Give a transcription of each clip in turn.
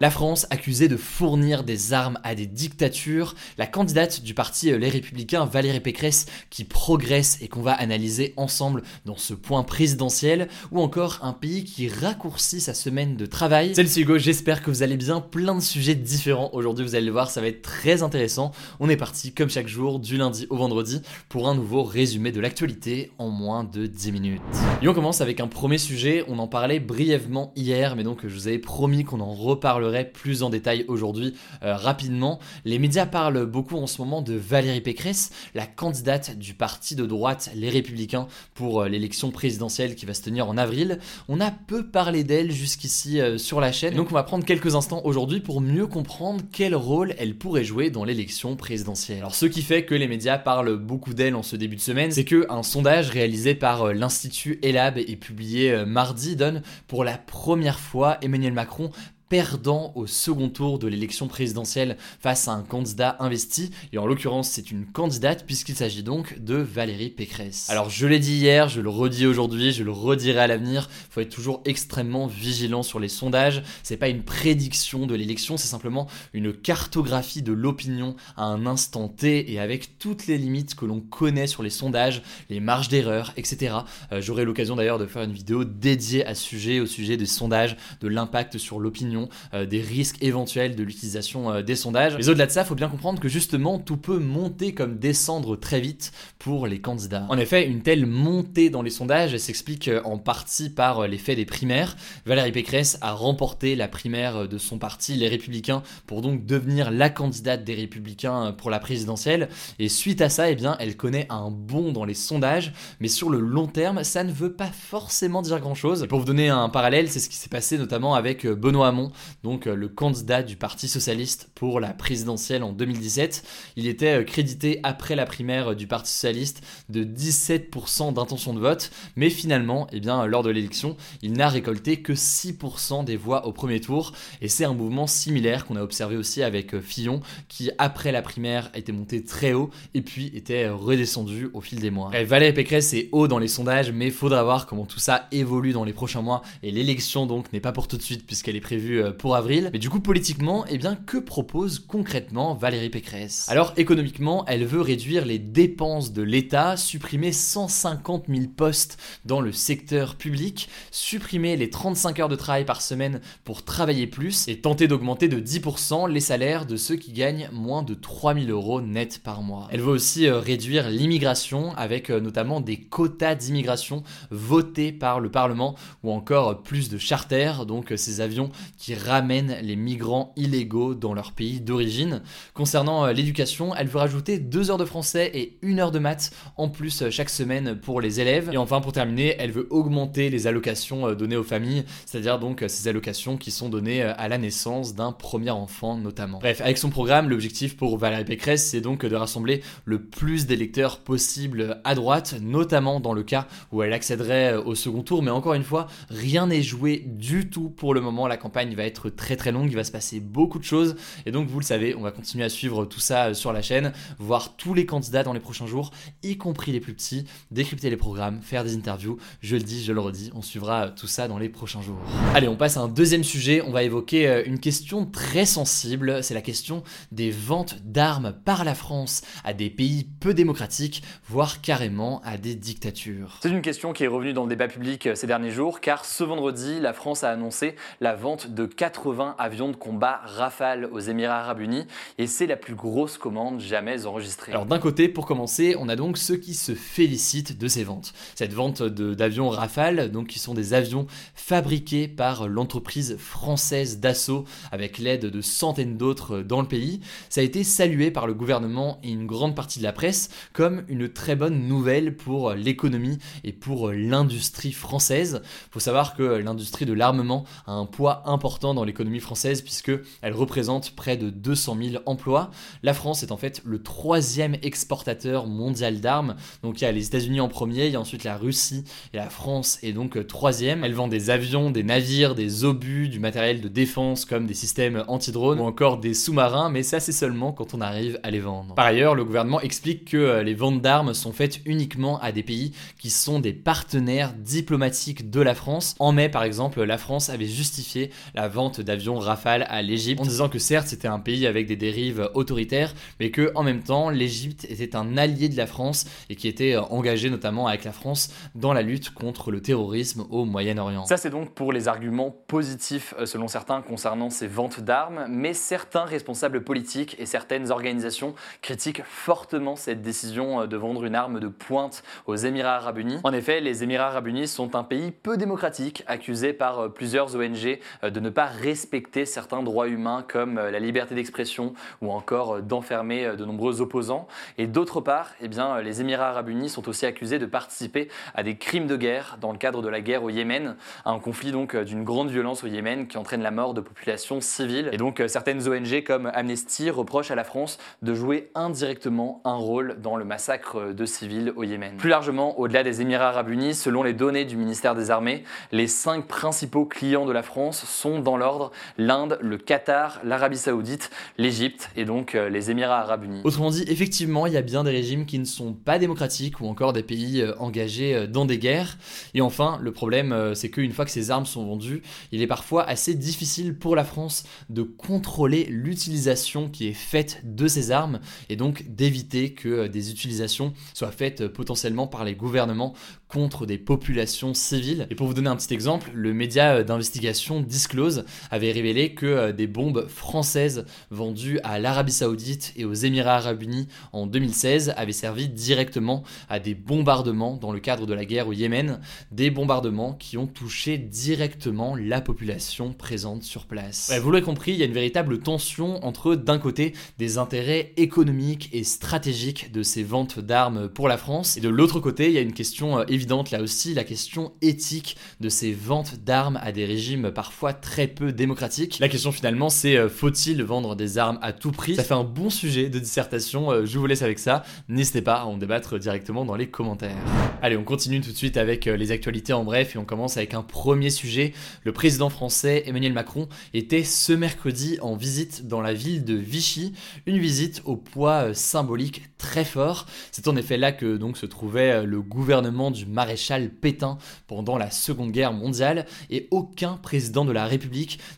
La France accusée de fournir des armes à des dictatures, la candidate du parti Les Républicains Valérie Pécresse qui progresse et qu'on va analyser ensemble dans ce point présidentiel, ou encore un pays qui raccourcit sa semaine de travail. C'est Hugo, j'espère que vous allez bien, plein de sujets différents aujourd'hui, vous allez le voir, ça va être très intéressant. On est parti comme chaque jour, du lundi au vendredi, pour un nouveau résumé de l'actualité en moins de 10 minutes. Et on commence avec un premier sujet, on en parlait brièvement hier, mais donc je vous avais promis qu'on en reparlerait plus en détail aujourd'hui euh, rapidement. Les médias parlent beaucoup en ce moment de Valérie Pécresse, la candidate du parti de droite Les Républicains pour euh, l'élection présidentielle qui va se tenir en avril. On a peu parlé d'elle jusqu'ici euh, sur la chaîne, donc on va prendre quelques instants aujourd'hui pour mieux comprendre quel rôle elle pourrait jouer dans l'élection présidentielle. Alors ce qui fait que les médias parlent beaucoup d'elle en ce début de semaine, c'est que un sondage réalisé par l'Institut Elab et publié mardi donne pour la première fois Emmanuel Macron perdant au second tour de l'élection présidentielle face à un candidat investi, et en l'occurrence c'est une candidate puisqu'il s'agit donc de Valérie Pécresse. Alors je l'ai dit hier, je le redis aujourd'hui, je le redirai à l'avenir, faut être toujours extrêmement vigilant sur les sondages, c'est pas une prédiction de l'élection, c'est simplement une cartographie de l'opinion à un instant T et avec toutes les limites que l'on connaît sur les sondages, les marges d'erreur, etc. Euh, j'aurai l'occasion d'ailleurs de faire une vidéo dédiée à ce sujet, au sujet des sondages, de l'impact sur l'opinion euh, des risques éventuels de l'utilisation euh, des sondages. Mais au-delà de ça, il faut bien comprendre que justement tout peut monter comme descendre très vite pour les candidats. En effet, une telle montée dans les sondages s'explique euh, en partie par l'effet des primaires. Valérie Pécresse a remporté la primaire de son parti, les Républicains, pour donc devenir la candidate des Républicains pour la présidentielle. Et suite à ça, eh bien, elle connaît un bond dans les sondages, mais sur le long terme, ça ne veut pas forcément dire grand-chose. Pour vous donner un parallèle, c'est ce qui s'est passé notamment avec Benoît Hamon donc euh, le candidat du Parti socialiste pour la présidentielle en 2017. Il était euh, crédité après la primaire euh, du Parti socialiste de 17% d'intention de vote, mais finalement, eh bien, lors de l'élection, il n'a récolté que 6% des voix au premier tour, et c'est un mouvement similaire qu'on a observé aussi avec Fillon, qui après la primaire était monté très haut et puis était redescendu au fil des mois. Valérie Pécresse est haut dans les sondages, mais faudra voir comment tout ça évolue dans les prochains mois, et l'élection donc n'est pas pour tout de suite puisqu'elle est prévue euh, pour avril. Mais du coup, politiquement, eh bien, que propose concrètement Valérie Pécresse? Alors, économiquement, elle veut réduire les dépenses de l'État, supprimer 150 000 postes dans le secteur public, supprimer les 35 heures de travail par semaine pour travailler plus et tenter d'augmenter de 10% les salaires de ceux qui gagnent moins de 3000 euros net par mois. Elle veut aussi euh, réduire l'immigration avec euh, notamment des quotas d'immigration votés par le Parlement ou encore plus de charters, donc ces avions qui ramènent les migrants illégaux dans leur pays d'origine. Concernant euh, l'éducation, elle veut rajouter 2 heures de français et 1 heure de maths en plus euh, chaque semaine pour les élèves. Et enfin, pour terminer, elle veut augmenter les allocations euh, données aux familles, c'est-à-dire donc ces allocations qui sont données à la naissance d'un premier enfant notamment. Bref, avec son programme, l'objectif pour Valérie Pécresse, c'est donc de rassembler le plus d'électeurs possible à droite, notamment dans le cas où elle accéderait au second tour. Mais encore une fois, rien n'est joué du tout pour le moment. La campagne va être très très longue, il va se passer beaucoup de choses. Et donc vous le savez, on va continuer à suivre tout ça euh, sur la chaîne, voir tous les candidats dans les prochains jours, y compris les plus petits, décrypter les programmes, faire des interviews. Je le dis, je le redis, on suivra euh, tout ça dans les prochains jours. Allez, on passe à un deuxième sujet, on va évoquer euh, une question très sensible, c'est la question des ventes d'armes par la France à des pays peu démocratiques, voire carrément à des dictatures. C'est une question qui est revenue dans le débat public ces derniers jours, car ce vendredi, la France a annoncé la vente de de 80 avions de combat Rafale aux Émirats Arabes Unis et c'est la plus grosse commande jamais enregistrée. Alors d'un côté, pour commencer, on a donc ceux qui se félicitent de ces ventes. Cette vente d'avions Rafale, donc qui sont des avions fabriqués par l'entreprise française Dassault avec l'aide de centaines d'autres dans le pays, ça a été salué par le gouvernement et une grande partie de la presse comme une très bonne nouvelle pour l'économie et pour l'industrie française. Faut savoir que l'industrie de l'armement a un poids important dans l'économie française puisque elle représente près de 200 000 emplois. La France est en fait le troisième exportateur mondial d'armes. Donc il y a les États-Unis en premier, il y a ensuite la Russie et la France est donc troisième. Elle vend des avions, des navires, des obus, du matériel de défense comme des systèmes anti-drones ou encore des sous-marins, mais ça c'est seulement quand on arrive à les vendre. Par ailleurs, le gouvernement explique que euh, les ventes d'armes sont faites uniquement à des pays qui sont des partenaires diplomatiques de la France. En mai, par exemple, la France avait justifié la vente d'avions Rafale à l'Égypte en disant que certes c'était un pays avec des dérives autoritaires, mais que en même temps l'Égypte était un allié de la France et qui était euh, engagé notamment avec la France dans la lutte contre le terrorisme au Moyen-Orient. Ça c'est donc pour les arguments positifs euh, selon certains concernant ces ventes d'armes, mais certains responsables politiques et certaines organisations critiquent fortement cette décision euh, de vendre une arme de pointe aux Émirats arabes unis. En effet, les Émirats arabes unis sont un pays peu démocratique, accusé par plusieurs ONG de ne pas respecter certains droits humains comme la liberté d'expression ou encore d'enfermer de nombreux opposants. Et d'autre part, eh bien, les Émirats arabes unis sont aussi accusés de participer à des crimes de guerre dans le cadre de la guerre au Yémen, un conflit donc d'une grande violence au Yémen qui entraîne la mort de populations civiles. Et donc certaines ONG comme Amnesty reprochent à la France de jouer indirectement un rôle dans le massacre de civils au Yémen. Plus largement, au-delà des Émirats arabes unis, selon les données du ministère des Armées, les cinq principaux clients de la France sont dans l'ordre l'Inde, le Qatar, l'Arabie saoudite, l'Égypte et donc euh, les Émirats arabes unis. Autrement dit, effectivement, il y a bien des régimes qui ne sont pas démocratiques ou encore des pays euh, engagés euh, dans des guerres. Et enfin, le problème, c'est qu'une fois que ces armes sont vendues, il est parfois assez difficile pour la France de contrôler l'utilisation qui est faite de ces armes et donc d'éviter que des utilisations soient faites potentiellement par les gouvernements contre des populations civiles. Et pour vous donner un petit exemple, le média d'investigation Disclose avait révélé que euh, des bombes françaises vendues à l'Arabie Saoudite et aux Émirats Arabes Unis en 2016 avaient servi directement à des bombardements dans le cadre de la guerre au Yémen, des bombardements qui ont touché directement la population présente sur place. vous l'avez compris, il y a une véritable tension entre d'un côté des intérêts économiques et stratégiques de ces ventes d'armes pour la France et de l'autre côté, il y a une question évidente euh, là aussi la question éthique de ces ventes d'armes à des régimes parfois très peu démocratiques. La question finalement c'est euh, faut-il vendre des armes à tout prix? Ça fait un bon sujet de dissertation, euh, je vous laisse avec ça. N'hésitez pas à en débattre directement dans les commentaires. Allez, on continue tout de suite avec euh, les actualités en bref et on commence avec un premier sujet. Le président français Emmanuel Macron était ce mercredi en visite dans la ville de Vichy, une visite au poids symbolique très fort. C'est en effet là que donc se trouvait le gouvernement du maréchal Pétain pendant la Seconde Guerre mondiale et aucun président de la République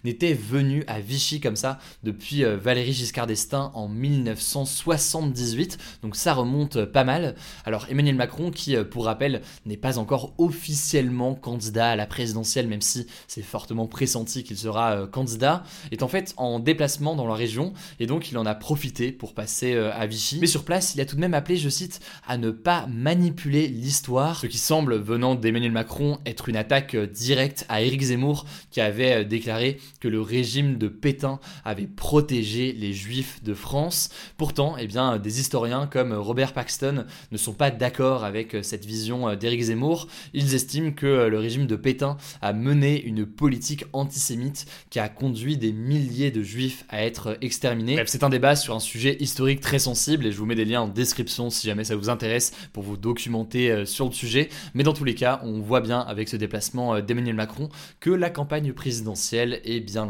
n'était venu à Vichy comme ça depuis euh, Valéry Giscard d'Estaing en 1978. Donc ça remonte pas mal. Alors Emmanuel Macron qui euh, pour rappel n'est pas encore officiellement candidat à la présidentielle même si c'est fortement pressenti qu'il sera euh, candidat, est en fait en déplacement dans la région et donc il en a profité pour passer à Vichy. Mais sur place, il a tout de même appelé, je cite, à ne pas manipuler l'histoire, ce qui semble, venant d'Emmanuel Macron, être une attaque euh, directe à Éric Zemmour, qui avait euh, déclaré que le régime de Pétain avait protégé les juifs de France. Pourtant, eh bien, des historiens comme Robert Paxton ne sont pas d'accord avec euh, cette vision d'Éric Zemmour. Ils estiment que le régime de Pétain a mené une politique antisémite qui a conduit des milliers de juifs à être exterminés. Bref, c'est un débat sur un sujet historique très sensible et je vous mets des liens en description si jamais ça vous intéresse pour vous documenter sur le sujet. Mais dans tous les cas, on voit bien avec ce déplacement euh, d'Emmanuel Macron que la campagne présidentielle bien.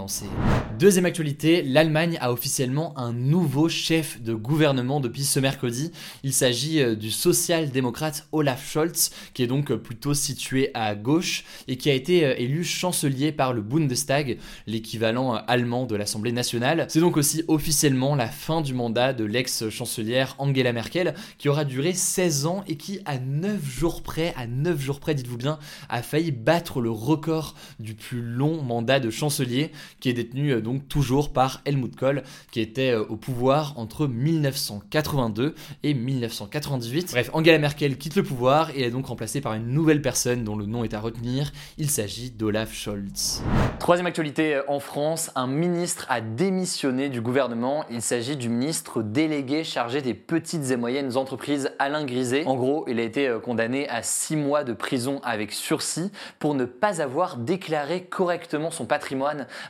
Deuxième actualité, l'Allemagne a officiellement un nouveau chef de gouvernement depuis ce mercredi. Il s'agit euh, du social-démocrate Olaf Scholz, qui est donc euh, plutôt situé à gauche et qui a été élu chancelier par le Bundestag, l'équivalent allemand de l'Assemblée nationale. C'est donc aussi officiellement la fin du mandat de l'ex-chancelière Angela Merkel, qui aura duré 16 ans et qui, à 9 jours près, à 9 jours près, dites-vous bien, a failli battre le record du plus long mandat de de chancelier qui est détenu euh, donc toujours par Helmut Kohl qui était euh, au pouvoir entre 1982 et 1998. Bref, Angela Merkel quitte le pouvoir et est donc remplacée par une nouvelle personne dont le nom est à retenir. Il s'agit d'Olaf Scholz. Troisième actualité euh, en France, un ministre a démissionné du gouvernement. Il s'agit du ministre délégué chargé des petites et moyennes entreprises, Alain Griset. En gros, il a été condamné à 6 mois de prison avec sursis pour ne pas avoir déclaré correctement son patrimoine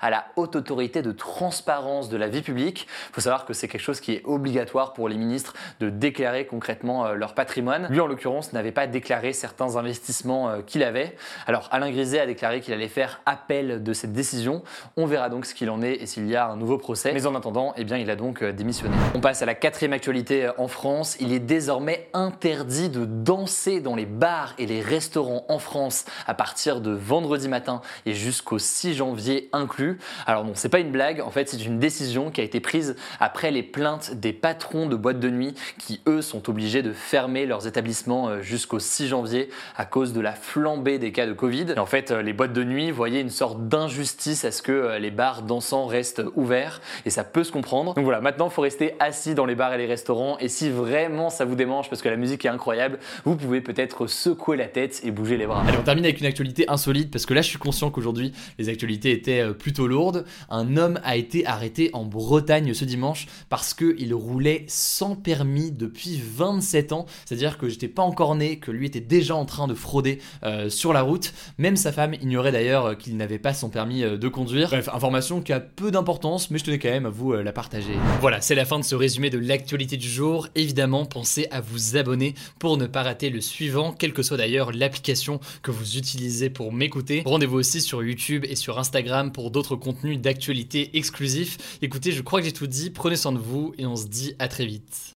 à la haute autorité de transparence de la vie publique. Il faut savoir que c'est quelque chose qui est obligatoire pour les ministres de déclarer concrètement euh, leur patrimoine. Lui, en l'occurrence, n'avait pas déclaré certains investissements euh, qu'il avait. Alors, Alain Griset a déclaré qu'il allait faire appel de cette décision. On verra donc ce qu'il en est et s'il y a un nouveau procès. Mais en attendant, eh bien, il a donc euh, démissionné. On passe à la quatrième actualité en France. Il est désormais interdit de danser dans les bars et les restaurants en France à partir de vendredi matin et jusqu'au 6 janvier inclus. Alors non, c'est pas une blague, en fait c'est une décision qui a été prise après les plaintes des patrons de boîtes de nuit qui eux sont obligés de fermer leurs établissements euh, jusqu'au 6 janvier à cause de la flambée des cas de Covid. Et en fait, euh, les boîtes de nuit voyaient une sorte d'injustice à ce que euh, les bars dansants restent ouverts et ça peut se comprendre. Donc voilà, maintenant il faut rester assis dans les bars et les restaurants et si vraiment ça vous démange parce que la musique est incroyable, vous pouvez peut-être secouer la tête et bouger les bras. Allez, on termine avec une actualité insolite parce que là je suis conscient qu'aujourd'hui les actualités étaient euh, plutôt lourdes. Un homme a été arrêté en Bretagne ce dimanche parce qu'il roulait sans permis depuis 27 ans. C'est-à-dire que j'étais pas encore né, que lui était déjà en train de frauder euh, sur la route. Même sa femme ignorait d'ailleurs euh, qu'il n'avait pas son permis de conduire. Bref, information qui a peu d'importance, mais je tenais quand même à vous la partager. Voilà, c'est la fin de ce résumé de l'actualité du jour. Évidemment, pensez à vous abonner pour ne pas rater le suivant, quelle que soit d'ailleurs l'application que vous utilisez pour m'écouter. Rendez-vous aussi sur YouTube et sur Pour d'autres contenus d'actualité exclusifs. Écoutez, je crois que j'ai tout dit, prenez soin de vous et on se dit à très vite.